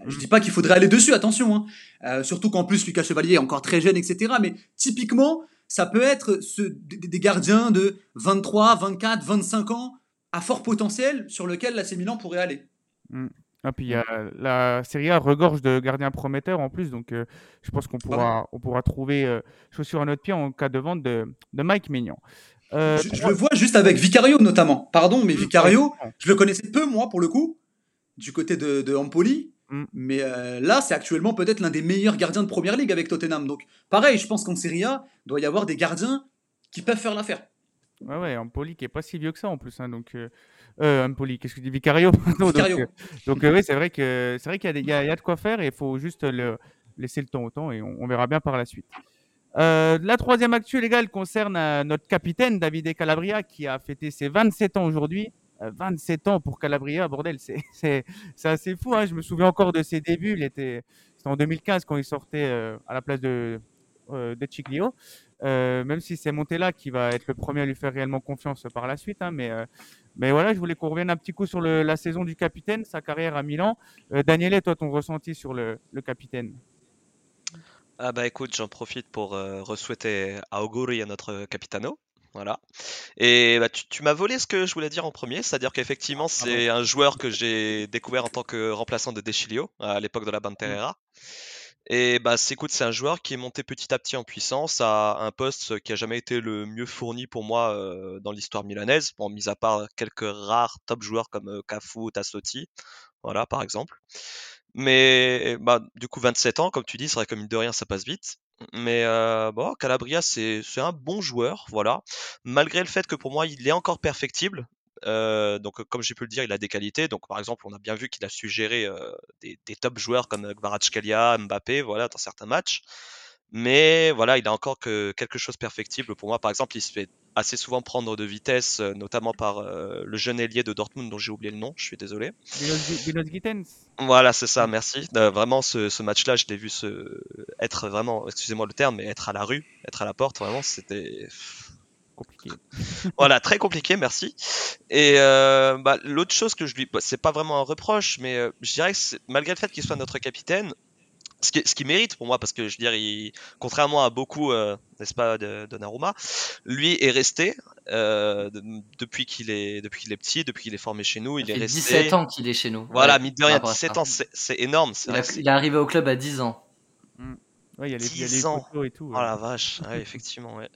Je dis pas qu'il faudrait aller dessus, attention. Hein. Euh, surtout qu'en plus Lucas Chevalier est encore très jeune, etc. Mais typiquement, ça peut être ce, des, des gardiens de 23, 24, 25 ans à fort potentiel sur lequel l'AC Milan pourrait aller. Ah, puis il y a la Serie A regorge de gardiens prometteurs en plus, donc euh, je pense qu'on pourra, on pourra trouver euh, chaussure à notre pied en cas de vente de, de Mike Maignan. Euh, je, je le vois juste avec Vicario notamment. Pardon, mais Vicario, je le connaissais peu moi pour le coup, du côté de, de Empoli. Mm. Mais euh, là, c'est actuellement peut-être l'un des meilleurs gardiens de première ligue avec Tottenham. Donc, pareil, je pense qu'en Serie A, il doit y avoir des gardiens qui peuvent faire l'affaire. Ouais, ouais, Empoli qui est pas si vieux que ça en plus. Hein, donc, euh, euh, Empoli, qu'est-ce que je dis Vicario Vicario. Donc, euh, euh, oui, c'est vrai que c'est vrai qu'il y, y a- il y a de quoi faire et il faut juste le, laisser le temps au temps et on, on verra bien par la suite. Euh, la troisième actu, les gars, elle concerne euh, notre capitaine Davide Calabria qui a fêté ses 27 ans aujourd'hui. Euh, 27 ans pour Calabria, bordel, c'est assez fou. Hein. Je me souviens encore de ses débuts. Il était, c'était en 2015 quand il sortait euh, à la place de, euh, de Chiglio. Euh, même si c'est Montella qui va être le premier à lui faire réellement confiance par la suite. hein, mais, euh, mais voilà, je voulais qu'on revienne un petit coup sur le- la saison du capitaine, sa carrière à Milan. Euh, Daniele, toi, ton ressenti sur le, le capitaine? Ah bah écoute, j'en profite pour euh, re-souhaiter auguri à notre capitano. Voilà. Et bah, tu, tu m'as volé ce que je voulais dire en premier, c'est-à-dire qu'effectivement, c'est un joueur que j'ai découvert en tant que remplaçant de Deschilio à l'époque de la Banterera. Et bah, c'est écoute, c'est un joueur qui est monté petit à petit en puissance à un poste qui a jamais été le mieux fourni pour moi euh, dans l'histoire milanaise, bon, mis à part quelques rares top joueurs comme euh, Cafu ou Tassotti, voilà, par exemple. Mais bah, du coup, 27 ans, comme tu dis, c'est vrai que mine de rien, ça passe vite. Mais euh, bon, Calabria, c'est un bon joueur, voilà. Malgré le fait que pour moi, il est encore perfectible. Euh, donc, comme j'ai pu le dire, il a des qualités. Donc, par exemple, on a bien vu qu'il a su gérer euh, des, top joueurs comme Kvaratskhelia, Mbappé, voilà, dans certains matchs. Mais voilà, il a encore que quelque chose perfectible. Pour moi, par exemple, il se fait assez souvent prendre de vitesse, euh, notamment par euh, le jeune ailier de Dortmund dont j'ai oublié le nom. Je suis désolé. Milos Gittens Voilà, c'est ça, merci. Euh, vraiment, ce, ce match-là, je l'ai vu se... être vraiment, excusez-moi le terme, mais être à la rue, être à la porte, vraiment, c'était compliqué. Voilà, très compliqué, merci. Et euh, bah, l'autre chose que je lui, bah, c'est pas vraiment un reproche, mais euh, je dirais que malgré le fait qu'il soit notre capitaine, ce qui, ce qui mérite pour moi, parce que je veux dire, il, contrairement à beaucoup, euh, n'est-ce pas, de, de Naruma, lui est resté euh, de- depuis qu'il est, depuis qu'il est petit, depuis qu'il est formé chez nous, il Ça est fait resté. 17 ans qu'il est chez nous. Voilà, Ouais, mine de rien, rapport à 17 ça. ans, c'est c'est énorme. C'est Il, vrai a- que c'est- il est arrivé au club à 10 ans. Ouais, il y a les, il y a 10 les ans. et tout. Oh la vache, ouais, effectivement, ouais.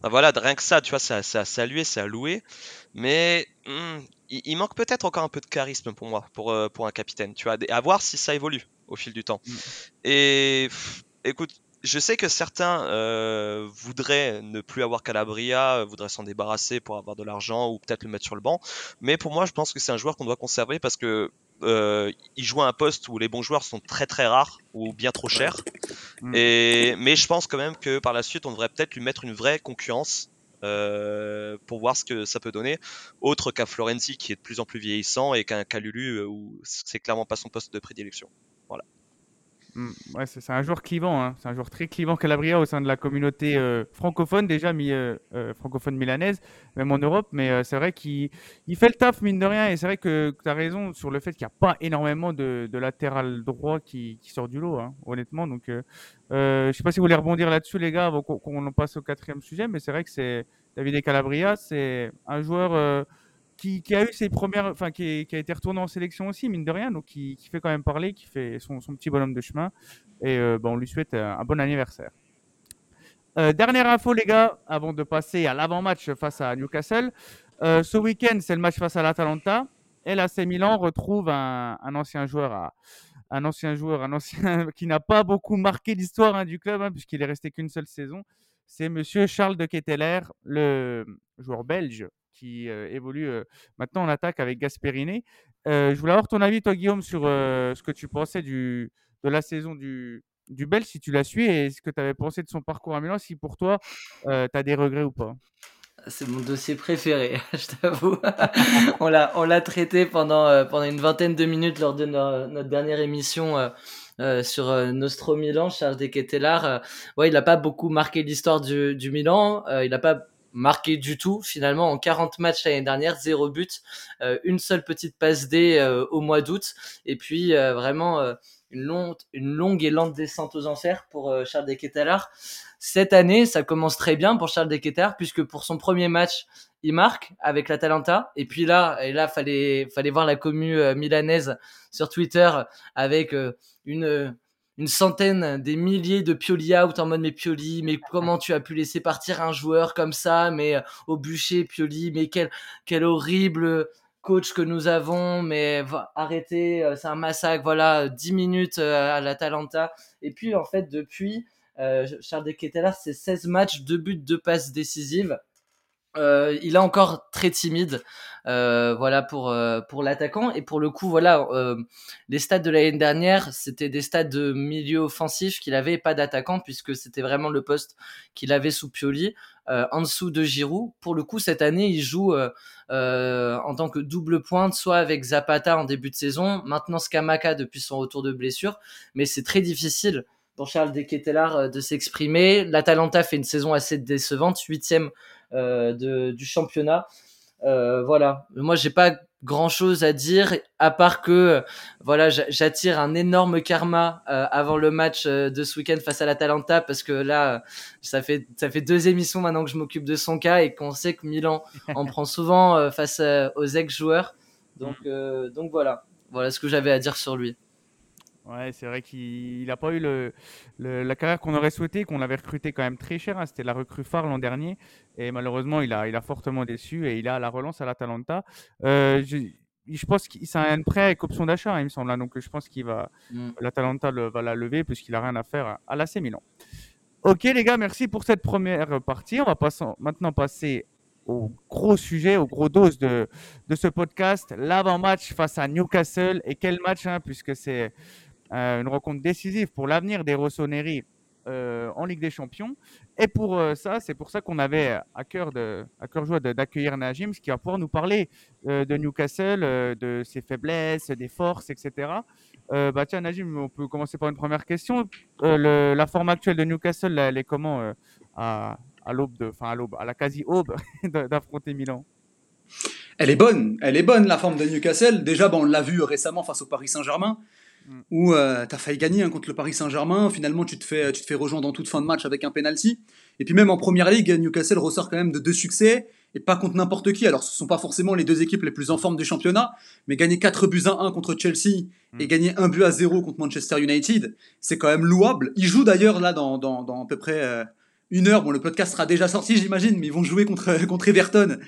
Bah voilà, rien que ça, tu vois, c'est à, c'est à saluer, c'est à louer. Mais hmm, il, il manque peut-être encore un peu de charisme pour moi, pour, euh, pour un capitaine, tu vois, et à voir si ça évolue au fil du temps. Mm. Et pff, écoute, je sais que certains euh, voudraient ne plus avoir Calabria, euh, voudraient s'en débarrasser pour avoir de l'argent ou peut-être le mettre sur le banc. Mais pour moi, je pense que c'est un joueur qu'on doit conserver parce que euh, il joue à un poste où les bons joueurs sont très très rares ou bien trop chers. Mm. Et, mais je pense quand même que par la suite, on devrait peut-être lui mettre une vraie concurrence euh, pour voir ce que ça peut donner, autre qu'un Florenzi qui est de plus en plus vieillissant et qu'un Calulu euh, où c'est clairement pas son poste de prédilection. Mm, Ouais, c'est un joueur clivant, hein. c'est un joueur très clivant Calabria au sein de la communauté euh, francophone, déjà euh, euh, francophone milanaise, même en Europe, mais c'est vrai qu'il il fait le taf mine de rien, et c'est vrai que tu as raison sur le fait qu'il n'y a pas énormément de, latéral droit qui, sort du lot, hein, honnêtement. Donc, je sais pas si vous voulez rebondir là-dessus, les gars, avant qu'on en passe au quatrième sujet, mais c'est vrai que c'est David Calabria, c'est un joueur qui, a eu ses premières, enfin qui, a été retourné en sélection aussi, mine de rien, donc qui, fait quand même parler, qui fait son, petit bonhomme de chemin. Et euh, on lui souhaite euh, un bon anniversaire. Euh, dernière info, les gars, avant de passer à l'avant-match face à Newcastle. Euh, ce week-end, c'est le match face à l'Atalanta. Et l'AC Milan retrouve un, ancien joueur, un ancien joueur, un ancien qui n'a pas beaucoup marqué l'histoire hein, du club, hein, puisqu'il est resté qu'une seule saison. C'est Monsieur Charles de Ketteler, le joueur belge qui euh, évolue euh, maintenant en attaque avec Gasperini. Euh, je voulais avoir ton avis, toi, Guillaume, sur ce que tu pensais du, de la saison du, du Belge, si tu l'as su, et ce que tu avais pensé de son parcours à Milan, si pour toi, tu as des regrets ou pas. C'est mon dossier préféré, je t'avoue. on l'a, on l'a traité pendant, pendant une vingtaine de minutes lors de no- notre dernière émission sur Nostro Milan, Charles de Ketelaar. Euh, ouais, il n'a pas beaucoup marqué l'histoire du, du Milan. Il n'a pas marqué du tout finalement en 40 matchs l'année dernière, zéro but, euh, une seule petite passe D euh, au mois d'août, et puis euh, vraiment une, longue, une longue et lente descente aux enfers pour Charles de Ketelaar. Cette année, ça commence très bien pour Charles de Ketelaar, puisque pour son premier match, il marque avec l'Atalanta. Et puis là, et là, fallait, fallait voir la commu milanaise sur Twitter avec une, une centaine, des milliers de Pioli out en mode mais Pioli, mais comment tu as pu laisser partir un joueur comme ça, mais euh, au bûcher Pioli, mais quel, quel horrible coach que nous avons, mais arrêtez, euh, c'est un massacre, voilà, 10 minutes euh, à l'Atalanta. Et puis en fait, depuis, euh, Charles de Ketelaar, c'est 16 matchs, 2 buts, 2 passes décisives. Euh, il est encore très timide, euh, voilà pour euh, pour l'attaquant et pour le coup voilà euh, les stats de l'année dernière c'était des stats de milieu offensif qu'il avait pas d'attaquant puisque c'était vraiment le poste qu'il avait sous Pioli en dessous de Giroud. Pour le coup cette année il joue en tant que double pointe soit avec Zapata en début de saison, maintenant Scamaca depuis son retour de blessure, mais c'est très difficile pour Charles de Ketelaar de s'exprimer. L'Atalanta fait une saison assez décevante, huitième de, du championnat. Euh, voilà, moi j'ai pas grand chose à dire à part que voilà j'attire un énorme karma euh, avant le match euh, de ce week-end face à l'Atalanta parce que là ça fait ça fait deux émissions maintenant que je m'occupe de son cas et qu'on sait que Milan en prend souvent euh, face aux ex-joueurs donc euh, donc voilà voilà ce que j'avais à dire sur lui. Ouais, c'est vrai qu'il n'a pas eu le, le- la carrière qu'on aurait souhaité, qu'on avait recruté quand même très cher. hein. C'était la recrue phare l'an dernier. Et malheureusement, il a, il a fortement déçu et il a la relance à l'Atalanta. Euh, je, je pense que c'est un prêt avec option d'achat, hein, il me semble. hein. Donc je pense qu'il va Mm. l'Atalanta le- va la lever puisqu'il a rien à faire à l'AC Milan. Ok les gars, merci pour cette première partie. On va passer- maintenant passer au gros sujet, au gros dose de, de ce podcast, l'avant-match face à Newcastle. Et quel match, puisque c'est une rencontre décisive pour l'avenir des Rossoneri euh, en Ligue des Champions. Et pour euh, ça, c'est pour ça qu'on avait à cœur, de, à cœur joie d'accueillir Najim, qui va pouvoir nous parler euh, de Newcastle, euh, de ses faiblesses, des forces, etc. Euh, bah tiens, Najim, on peut commencer par une première question. Euh, la forme actuelle de Newcastle, elle est comment euh, à, à l'aube enfin à l'aube, à la quasi aube d'affronter Milan? Elle est bonne, elle est bonne la forme de Newcastle. Déjà, bon, on l'a vu récemment face au Paris Saint-Germain, mm. où euh, tu as failli gagner hein, contre le Paris Saint-Germain. Finalement, tu te, fais, tu te fais rejoindre en toute fin de match avec un penalty. Et puis même en Première Ligue, Newcastle ressort quand même de deux succès, et pas contre n'importe qui. Alors ce ne sont pas forcément les deux équipes les plus en forme du championnat, mais gagner 4 buts à 1 contre Chelsea et mm. gagner 1 but à 0 contre Manchester United, c'est quand même louable. Ils jouent d'ailleurs là dans, dans, dans, à peu près euh, une heure. Bon, le podcast sera déjà sorti, j'imagine, mais ils vont jouer contre, contre Everton.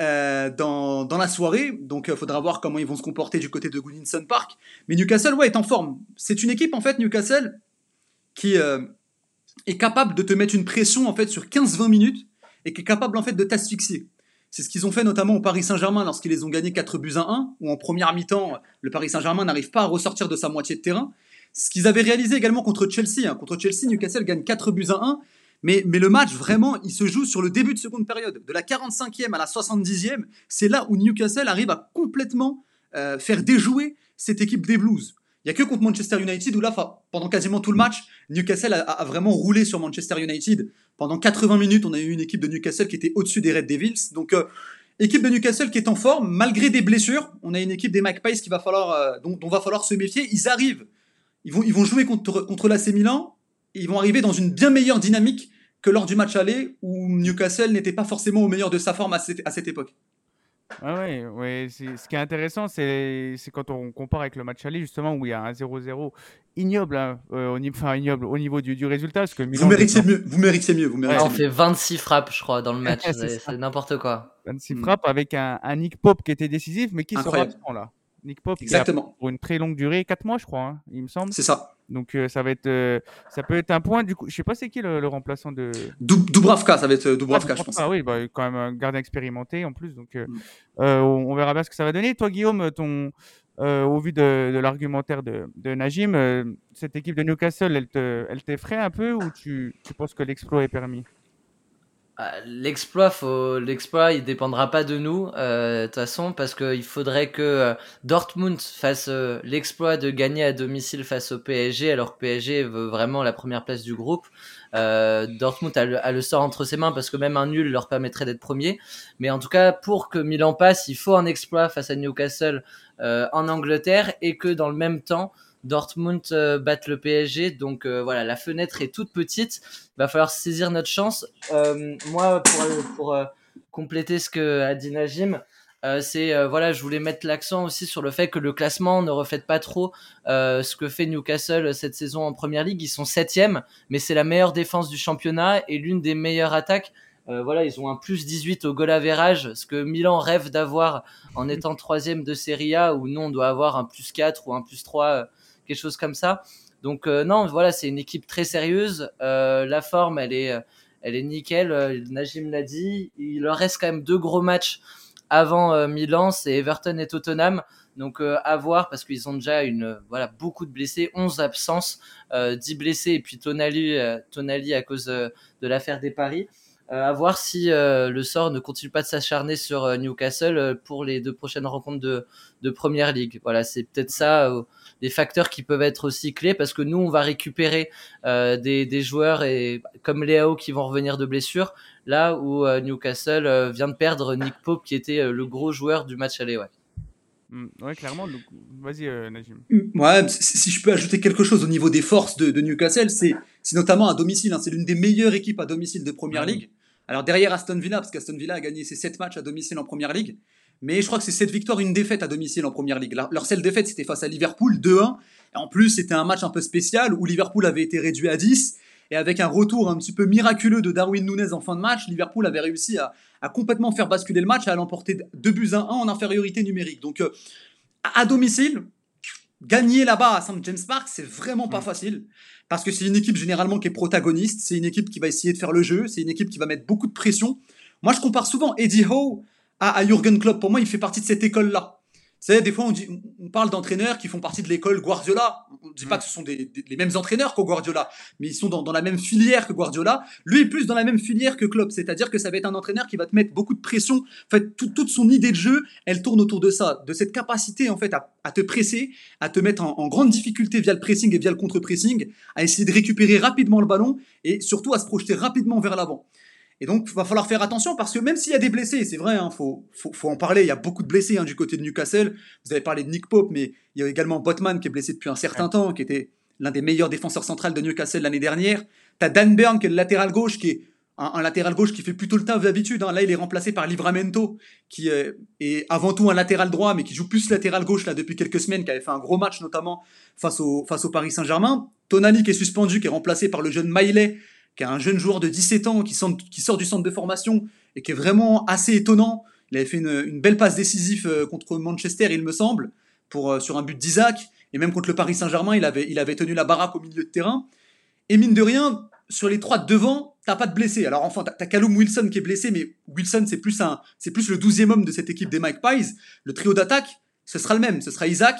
Euh, dans, la soirée. Donc, il euh, faudra voir comment ils vont se comporter du côté de Goodinson Park. Mais Newcastle, ouais, est en forme. C'est une équipe, en fait, Newcastle, qui euh, est capable de te mettre une pression, en fait, sur 15-20 minutes et qui est capable, en fait, de t'asphyxier. C'est ce qu'ils ont fait notamment au Paris Saint-Germain lorsqu'ils les ont gagnés 4 buts à 1, où en première mi-temps, le Paris Saint-Germain n'arrive pas à ressortir de sa moitié de terrain. Ce qu'ils avaient réalisé également contre Chelsea. Hein. Contre Chelsea, Newcastle gagne 4 buts à 1, mais, mais le match, vraiment, il se joue sur le début de seconde période. De la 45e à la 70e, c'est là où Newcastle arrive à complètement euh, faire déjouer cette équipe des Blues. Il n'y a que contre Manchester United où là, pendant quasiment tout le match, Newcastle a, vraiment roulé sur Manchester United. Pendant 80 minutes, on a eu une équipe de Newcastle qui était au-dessus des Red Devils. Donc, euh, équipe de Newcastle qui est en forme, malgré des blessures. On a une équipe des Magpies qui va falloir, euh, dont, dont, va falloir se méfier. Ils arrivent, ils vont, ils vont jouer contre, contre l'AC Milan. Ils vont arriver dans une bien meilleure dynamique que lors du match aller où Newcastle n'était pas forcément au meilleur de sa forme à cette, à cette époque. Ah ouais, ouais. ce qui est intéressant, c'est quand on compare avec le match aller, justement, où il y a un 0-0 ignoble, hein, euh, au, niveau, enfin, ignoble au niveau du, du résultat. Parce que vous, méritez mieux, vous méritez mieux. Vous méritez on fait 26 frappes, je crois, dans le match. c'est n'importe quoi. 26 hmm. frappes avec un, un, Nick Pope qui était décisif, mais qui sera absent là. Nick Pope, Exactement. pour une très longue durée, 4 mois, je crois, hein, il me semble. C'est ça. Donc euh, ça va être, euh, ça peut être un point. Du coup, je sais pas c'est qui le, remplaçant de. Dubravka, ça va être euh, Dubravka, ah, je pense. Ah oui, bah, quand même un gardien expérimenté en plus, donc mm. on, verra bien ce que ça va donner. Toi, Guillaume, ton, au vu de, l'argumentaire de, de Najim, cette équipe de Newcastle, elle te, elle t'effraie un peu ou tu, tu penses que l'exploit est permis? L'exploit, faut... l'exploit, il dépendra pas de nous, euh, de toute façon, parce qu'il faudrait que euh, Dortmund fasse euh, l'exploit de gagner à domicile face au PSG, alors que PSG veut vraiment la première place du groupe. Dortmund a le, a le, sort entre ses mains parce que même un nul leur permettrait d'être premier. Mais en tout cas, pour que Milan passe, il faut un exploit face à Newcastle en Angleterre et que dans le même temps, Dortmund euh, batte le PSG, donc euh, voilà, la fenêtre est toute petite. Va falloir saisir notre chance. Euh, moi, pour, pour compléter ce que a dit Najim, c'est voilà, je voulais mettre l'accent aussi sur le fait que le classement ne reflète pas trop ce que fait Newcastle cette saison en Première Ligue. Ils sont septième, mais c'est la meilleure défense du championnat et l'une des meilleures attaques. voilà, ils ont un plus 18 au goal average, ce que Milan rêve d'avoir en étant troisième de Serie A, où nous on doit avoir un plus 4 ou un plus 3 quelque chose comme ça. Donc euh, non, voilà, c'est une équipe très sérieuse. Euh, la forme, elle est, elle est nickel. Euh, Najim l'a dit. Il leur reste quand même deux gros matchs avant Milan, c'est Everton et Tottenham. Donc à voir parce qu'ils ont déjà une voilà beaucoup de blessés, 11 absences, 10 blessés et puis Tonali, Tonali à cause de l'affaire des paris. Euh, à voir si euh, le sort ne continue pas de s'acharner sur euh, Newcastle pour les deux prochaines rencontres de, de Première Ligue. Voilà, c'est peut-être ça des facteurs qui peuvent être aussi clés parce que nous, on va récupérer des, des, joueurs et comme Léao qui vont revenir de blessure, là où Newcastle vient de perdre Nick Pope qui était le gros joueur du match aller. Ouais. Mm, ouais, clairement. Vas-y, Najim. Mm, ouais, si je peux ajouter quelque chose au niveau des forces de, Newcastle, c'est notamment à domicile. Hein. c'est l'une des meilleures équipes à domicile de Première Ligue. Alors derrière Aston Villa, parce qu'Aston Villa a gagné ses 7 matchs à domicile en Première Ligue, mais je crois que c'est 7 victoires, une défaite à domicile en Première Ligue. Leur seule défaite, c'était face à Liverpool, 2-1. Et en plus, c'était un match un peu spécial où Liverpool avait été réduit à 10. Et avec un retour un petit peu miraculeux de Darwin Nunez en fin de match, Liverpool avait réussi à, complètement faire basculer le match à l'emporter 2 buts à 1 en infériorité numérique. Donc, euh, à domicile, gagner là-bas à St. James Park, c'est vraiment pas mm. facile. Parce que c'est une équipe généralement qui est protagoniste, c'est une équipe qui va essayer de faire le jeu, c'est une équipe qui va mettre beaucoup de pression. Moi, je compare souvent Eddie Howe à, à Jürgen Klopp. Pour moi, il fait partie de cette école-là savez, des fois, on, dit, on parle d'entraîneurs qui font partie de l'école Guardiola. On ne dit pas mm. que ce sont des, les mêmes entraîneurs qu'au Guardiola, mais ils sont dans, dans, la même filière que Guardiola. Lui est plus dans la même filière que Klopp, c'est-à-dire que ça va être un entraîneur qui va te mettre beaucoup de pression. En fait, toute son idée de jeu, elle tourne autour de ça, de cette capacité en fait à, à te presser, à te mettre en, en, grande difficulté via le pressing et via le contre-pressing, à essayer de récupérer rapidement le ballon et surtout à se projeter rapidement vers l'avant. Et donc, il va falloir faire attention parce que même s'il y a des blessés, c'est vrai, il hein, faut, faut, en parler, il y a beaucoup de blessés hein, du côté de Newcastle. Vous avez parlé de Nick Pope, mais il y a également Botman qui est blessé depuis un certain temps, qui était l'un des meilleurs défenseurs centrales de Newcastle l'année dernière. Tu as Dan Burn qui est le latéral gauche, qui est un, latéral gauche qui fait plutôt le taf d'habitude. Hein. Là, il est remplacé par Livramento, qui est avant tout un latéral droit, mais qui joue plus latéral gauche là depuis quelques semaines, qui avait fait un gros match notamment face au, face au Paris Saint-Germain. Tonali qui est suspendu, qui est remplacé par le jeune Miley, qui est un jeune joueur de 17 ans qui, sort du centre de formation et qui est vraiment assez étonnant. Il avait fait une, belle passe décisive euh, contre Manchester, il me semble, euh, sur un but d'Isaac. Et même contre le Paris Saint-Germain, il avait, tenu la baraque au milieu de terrain. Et mine de rien, sur les trois de devant, t'as pas de blessés. Alors enfin, t'as Callum Wilson qui est blessé, mais Wilson c'est plus un, c'est plus le douzième homme de cette équipe des Mike Pies. Le trio d'attaque, ce sera le même. Ce sera Isaac,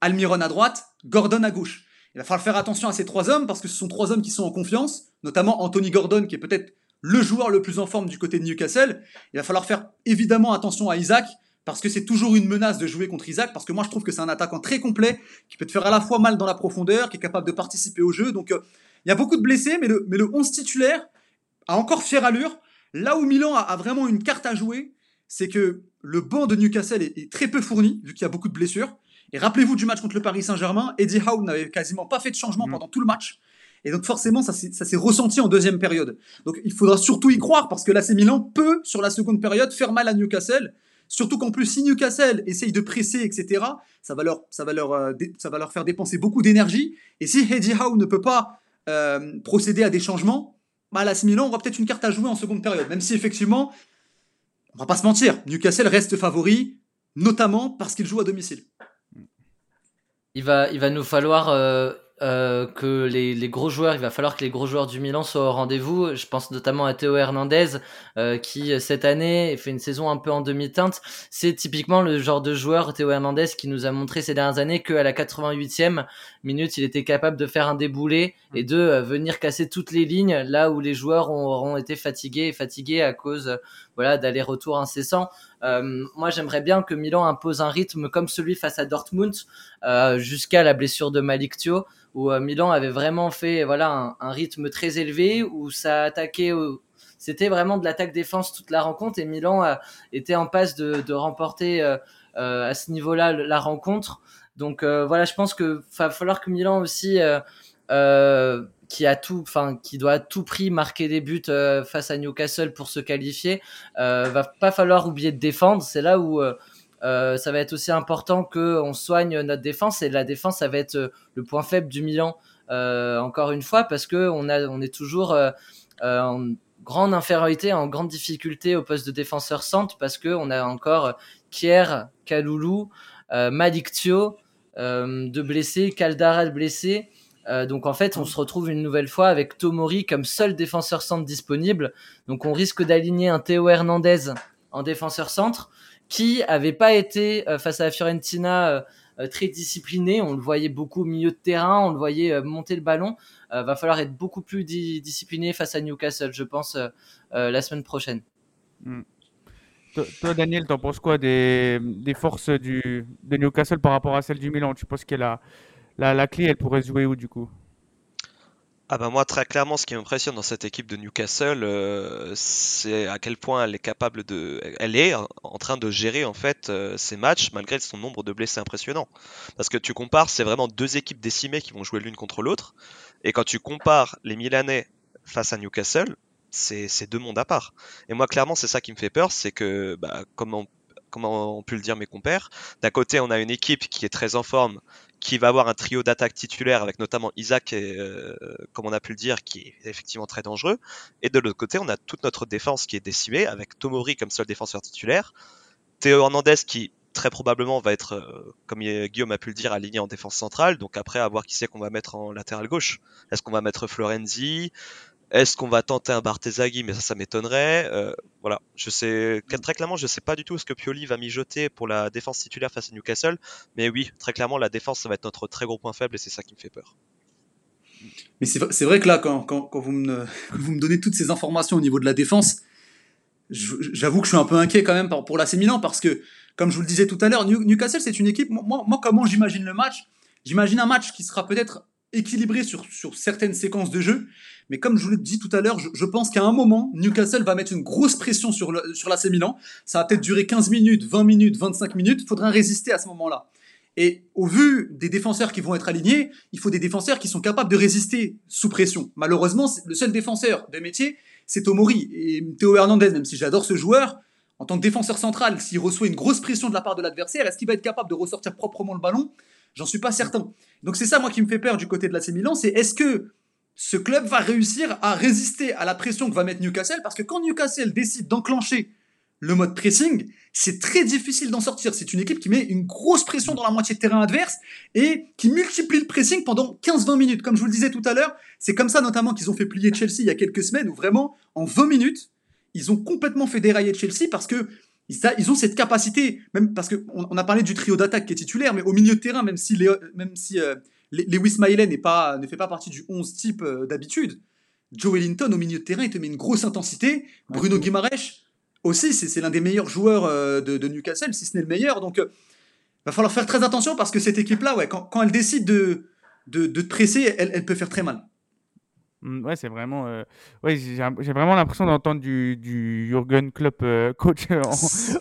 Almiron à droite, Gordon à gauche. Il va falloir faire attention à ces trois hommes parce que ce sont trois hommes qui sont en confiance, notamment Anthony Gordon qui est peut-être le joueur le plus en forme du côté de Newcastle. Il va falloir faire évidemment attention à Isaac parce que c'est toujours une menace de jouer contre Isaac parce que moi je trouve que c'est un attaquant très complet qui peut te faire à la fois mal dans la profondeur, qui est capable de participer au jeu. Donc euh, il y a beaucoup de blessés, mais le, mais le 11 titulaire a encore fière allure. Là où Milan a, vraiment une carte à jouer, c'est que le banc de Newcastle est très peu fourni, vu qu'il y a beaucoup de blessures. Et rappelez-vous du match contre le Paris Saint-Germain, Eddie Howe n'avait quasiment pas fait de changement mm. pendant tout le match. Et donc forcément, ça s'est ressenti en deuxième période. Donc il faudra surtout y croire parce que l'AC Milan peut, sur la seconde période, faire mal à Newcastle. Surtout qu'en plus, si Newcastle essaye de presser, etc., ça va leur, ça va leur, euh, ça va leur faire dépenser beaucoup d'énergie. Et si Eddie Howe ne peut pas euh, procéder à des changements, bah, l'AC Milan aura peut-être une carte à jouer en seconde période. Même si effectivement, on va pas se mentir, Newcastle reste favori, notamment parce qu'il joue à domicile il va, nous falloir euh, euh, que les, gros joueurs, il va falloir que les gros joueurs du Milan soient au rendez-vous. Je pense notamment à Théo Hernandez, euh, qui cette année fait une saison un peu en demi-teinte. C'est typiquement le genre de joueur, Théo Hernandez, qui nous a montré ces dernières années qu'à la 88e minute, il était capable de faire un déboulé et de venir casser toutes les lignes là où les joueurs auront été fatigués et fatigués à cause voilà d'aller-retour incessant. Euh, moi, j'aimerais bien que Milan impose un rythme comme celui face à Dortmund euh, jusqu'à la blessure de Malik Thio où euh, Milan avait vraiment fait voilà un, rythme très élevé où ça attaquait c'était vraiment de l'attaque défense toute la rencontre et Milan était en passe de, remporter à ce niveau-là la rencontre. Donc voilà, je pense que va falloir que Milan aussi qui a tout, enfin qui doit à tout prix marquer des buts face à Newcastle pour se qualifier, va pas falloir oublier de défendre. C'est là où euh, ça va être aussi important qu'on soigne notre défense et la défense ça va être euh, le point faible du Milan euh, encore une fois parce que on a on est toujours en grande infériorité en grande difficulté au poste de défenseur centre parce que on a encore Kier, Kaloulou, Malik Thio de blessés, Caldara de blessés donc en fait, on se retrouve une nouvelle fois avec Tomori comme seul défenseur centre disponible. Donc on risque d'aligner un Théo Hernandez en défenseur centre qui avait pas été euh, face à la Fiorentina euh, euh, très discipliné. On le voyait beaucoup au milieu de terrain, on le voyait monter le ballon. va falloir être beaucoup plus discipliné face à Newcastle, je pense, la semaine prochaine. Hmm. Toi, Daniel, t'en penses quoi des, forces du, de Newcastle par rapport à celles du Milan? Tu penses que la, la, la clé, elle pourrait jouer où du coup? Ah bah moi très clairement ce qui m'impressionne dans cette équipe de Newcastle euh, c'est à quel point elle est capable de elle est en train de gérer en fait euh, ses matchs malgré son nombre de blessés impressionnant parce que tu compares c'est vraiment deux équipes décimées qui vont jouer l'une contre l'autre. Et quand tu compares les Milanais face à Newcastle c'est deux mondes à part. Et moi clairement c'est ça qui me fait peur c'est que bah, comme ont pu le dire mes compères d'un côté on a une équipe qui est très en forme qui va avoir un trio d'attaque titulaire avec notamment Isaac, euh, comme on a pu le dire, qui est effectivement très dangereux. Et de l'autre côté, on a toute notre défense qui est décimée avec Tomori comme seul défenseur titulaire, Théo Hernandez qui très probablement va être, euh, comme Guillaume a pu le dire, aligné en défense centrale. Donc après, à voir qui c'est qu'on va mettre en latéral gauche. Est-ce qu'on va mettre Florenzi? Est-ce qu'on va tenter un Bartezaghi Mais ça, ça m'étonnerait. Euh, voilà, je sais très clairement, je sais pas du tout ce que Pioli va mijoter pour la défense titulaire face à Newcastle. Mais oui, très clairement, la défense, ça va être notre très gros point faible et c'est ça qui me fait peur. Mais c'est vrai que là, quand, quand, vous, me, vous, me, donnez toutes ces informations au niveau de la défense, j'avoue que je suis un peu inquiet quand même pour l'AC Milan parce que, comme je vous le disais tout à l'heure, Newcastle, c'est une équipe. Moi, moi comment j'imagine le match? J'imagine un match qui sera peut-être équilibré sur, sur certaines séquences de jeu. Mais comme je vous l'ai dit tout à l'heure, je, pense qu'à un moment, Newcastle va mettre une grosse pression sur, sur l'AC Milan. Ça va peut-être durer 15 minutes, 20 minutes, 25 minutes. Il faudra résister à ce moment-là. Et au vu des défenseurs qui vont être alignés, il faut des défenseurs qui sont capables de résister sous pression. Malheureusement, le seul défenseur de métier, c'est Tomori. Et Théo Hernandez, même si j'adore ce joueur, en tant que défenseur central, s'il reçoit une grosse pression de la part de l'adversaire, est-ce qu'il va être capable de ressortir proprement le ballon? J'en suis pas certain. Donc c'est ça, moi, qui me fait peur du côté de l'AC Milan, c'est est-ce que ce club va réussir à résister à la pression que va mettre Newcastle Parce que quand Newcastle décide d'enclencher le mode pressing, c'est très difficile d'en sortir. C'est une équipe qui met une grosse pression dans la moitié de terrain adverse et qui multiplie le pressing pendant 15-20 minutes. Comme je vous le disais tout à l'heure, c'est comme ça notamment qu'ils ont fait plier Chelsea il y a quelques semaines où vraiment, en 20 minutes, ils ont complètement fait dérailler Chelsea parce que ils ont cette capacité, même parce qu'on on a parlé du trio d'attaque qui est titulaire, mais au milieu de terrain, même si, même si euh, Lewis Miley n'est pas, ne fait pas partie du 11 type euh, d'habitude, Joe Wellington au milieu de terrain, il te met une grosse intensité. Bruno Guimaraes, aussi, c'est l'un des meilleurs joueurs euh, de, Newcastle, si ce n'est le meilleur. Donc, il euh, va falloir faire très attention parce que cette équipe-là, ouais, quand, elle décide de, de, te presser, elle, peut faire très mal. Mmh, ouais, c'est vraiment. Euh, ouais, j'ai vraiment l'impression d'entendre du, du Jurgen Klopp coach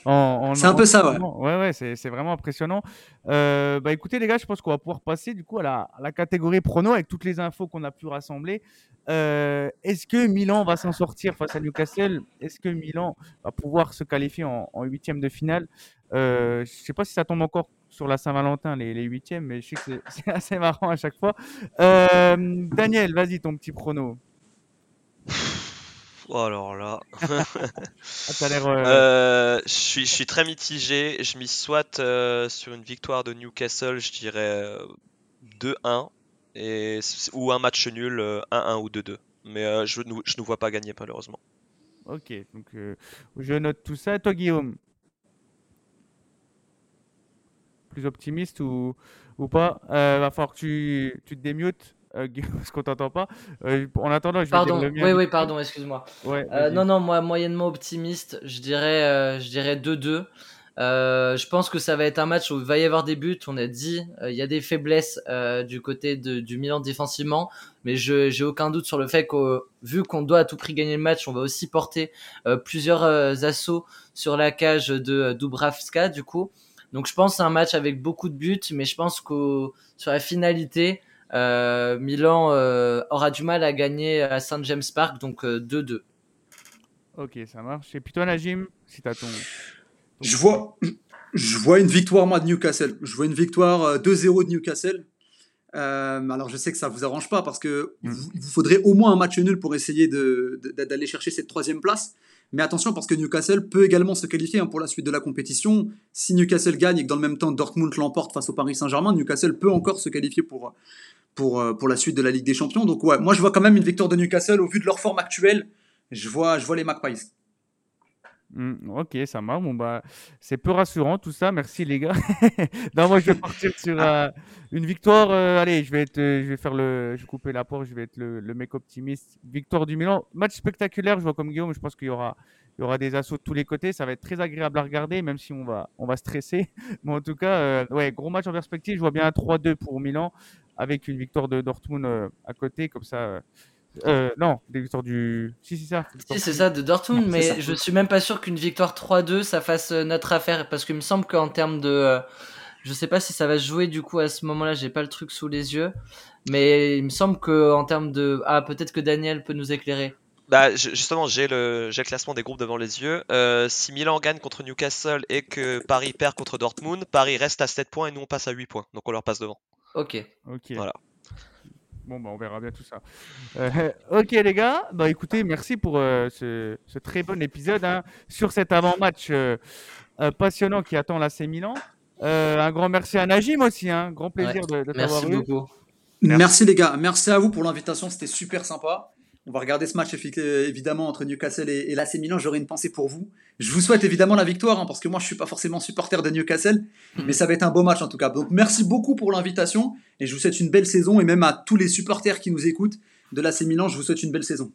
en. c'est un peu ça, ouais. Ouais, ouais, c'est vraiment impressionnant. bah écoutez, les gars, je pense qu'on va pouvoir passer du coup à la, à la catégorie prono avec toutes les infos qu'on a pu rassembler. Euh, est-ce que Milan va s'en sortir face à Newcastle? Est-ce que Milan va pouvoir se qualifier en huitième de finale? Euh, Je ne sais pas si ça tombe encore sur la Saint-Valentin, les huitièmes, mais je sais que c'est assez marrant à chaque fois. Euh, Daniel, vas-y, ton petit prono. Oh, alors là. ah, je, suis, je suis très mitigé. Je m'y soit sur une victoire de Newcastle, je dirais 2-1 et, ou un match nul, 1-1 euh, ou 2-2. Mais euh, je ne nous vois pas gagner malheureusement. Ok, donc euh, je note tout ça. Toi Guillaume? Plus optimiste ou, ou pas Va falloir que tu, tu te démutes. parce qu'on t'entend pas. en attendant, je vais pardon. Dire le mien. Oui, oui, pardon, excuse-moi. Ouais, non, non, moi, moyennement optimiste, je dirais, je dirais 2-2. Euh, je pense que ça va être un match où il va y avoir des buts. On a dit, euh, il y a des faiblesses euh, du côté de, du Milan défensivement, mais je j'ai aucun doute sur le fait que vu qu'on doit à tout prix gagner le match, on va aussi porter plusieurs assauts sur la cage de Dubravska du coup. Donc je pense un match avec beaucoup de buts, mais je pense que sur la finalité, Milan aura du mal à gagner à Saint James Park, donc 2-2. Ok, ça marche. Et puis toi, Najim, si t'as ton je vois, je vois une victoire, moi, de Newcastle. Je vois une victoire 2-0 euh, de Newcastle. Euh, alors, je sais que ça vous arrange pas parce que mm. vous, faudrait au moins un match nul pour essayer d'aller chercher cette troisième place. Mais attention, parce que Newcastle peut également se qualifier hein, pour la suite de la compétition. Si Newcastle gagne et que dans le même temps Dortmund l'emporte face au Paris Saint-Germain, Newcastle peut encore se qualifier pour, pour, euh, pour la suite de la Ligue des Champions. Donc, ouais, moi, je vois quand même une victoire de Newcastle au vu de leur forme actuelle. Je vois, je vois les Magpies. Mmh, ok, ça marche. Bon, bah, c'est peu rassurant tout ça. Merci les gars. non, moi je vais partir sur euh, une victoire. Euh, allez, je vais être, euh, je vais faire le, je vais couper la porte. Je vais être le, mec optimiste. Victoire du Milan. Match spectaculaire. Je vois comme Guillaume. Je pense qu'il y aura, il y aura des assauts de tous les côtés. Ça va être très agréable à regarder, même si on va, on va stresser. Mais en tout cas, ouais, gros match en perspective. Je vois bien un 3-2 pour Milan avec une victoire de Dortmund à côté. Comme ça euh, non, des victoires du. Si, c'est ça. Si, c'est ça, de Dortmund, mais je suis même pas sûr qu'une victoire 3-2 ça fasse euh, notre affaire parce qu'il me semble qu'en termes de. Euh, je sais pas si ça va jouer du coup à ce moment-là, j'ai pas le truc sous les yeux, mais il me semble qu'en termes de. Ah, peut-être que Daniel peut nous éclairer. Bah, justement, j'ai le, le classement des groupes devant les yeux. si Milan gagne contre Newcastle et que Paris perd contre Dortmund, Paris reste à 7 points et nous on passe à 8 points. Donc on leur passe devant. Ok. Ok. Voilà. Bon, bah, on verra bien tout ça. Euh, ok, les gars. Bah, écoutez, merci pour euh, ce, très bon épisode hein, sur cet avant-match euh, passionnant qui attend l'AC Milan. un grand merci à Najim aussi. Hein. Grand plaisir de, de t'avoir eu. Beaucoup. Merci. merci les gars. Merci à vous pour l'invitation. C'était super sympa. On va regarder ce match évidemment entre Newcastle et, et l'AC Milan. J'aurai une pensée pour vous. Je vous souhaite évidemment la victoire hein, parce que moi je suis pas forcément supporter de Newcastle, mais ça va être un beau match en tout cas. Donc merci beaucoup pour l'invitation et je vous souhaite une belle saison et même à tous les supporters qui nous écoutent de l'AC Milan, je vous souhaite une belle saison.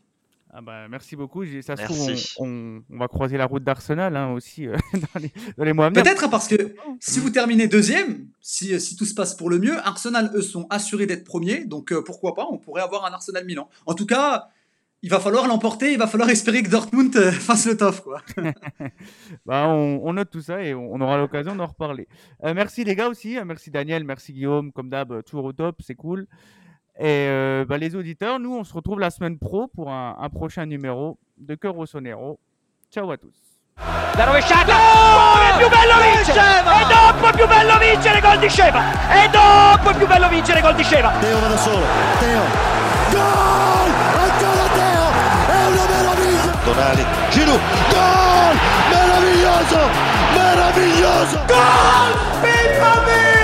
Ah bah, merci beaucoup. Ça se trouve, on, on- on va croiser la route d'Arsenal hein, aussi euh, dans, les, dans les mois à venir. Peut-être hein, parce que si vous terminez deuxième, si, si tout se passe pour le mieux, Arsenal, eux, sont assurés d'être premiers. Donc euh, pourquoi pas, on pourrait avoir un Arsenal Milan. En tout cas, il va falloir l'emporter, il va falloir espérer que Dortmund euh, fasse le taf. Quoi. Bah, on, on note tout ça et on, on aura l'occasion d'en reparler. Euh, merci les gars aussi. euh, Merci Daniel, merci Guillaume. Comme d'hab, toujours au top, c'est cool. Et euh, bah, les auditeurs, nous, on se retrouve la semaine pro pour un, un prochain numéro de Cœur Rossonero. Ciao à tous. La rovesciata! Oh, è più bello vincere! E dopo è più bello vincere gol di Sceva! E dopo è più bello vincere gol di Sceva! Teo va da solo. Teo. Gol! 1 Donali. Giroud. Gol! Meraviglioso! Meraviglioso! Gol! Pippa Villa